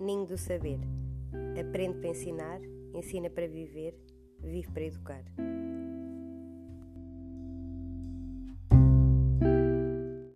Ninho do saber. Aprende para ensinar, ensina para viver, vive para educar.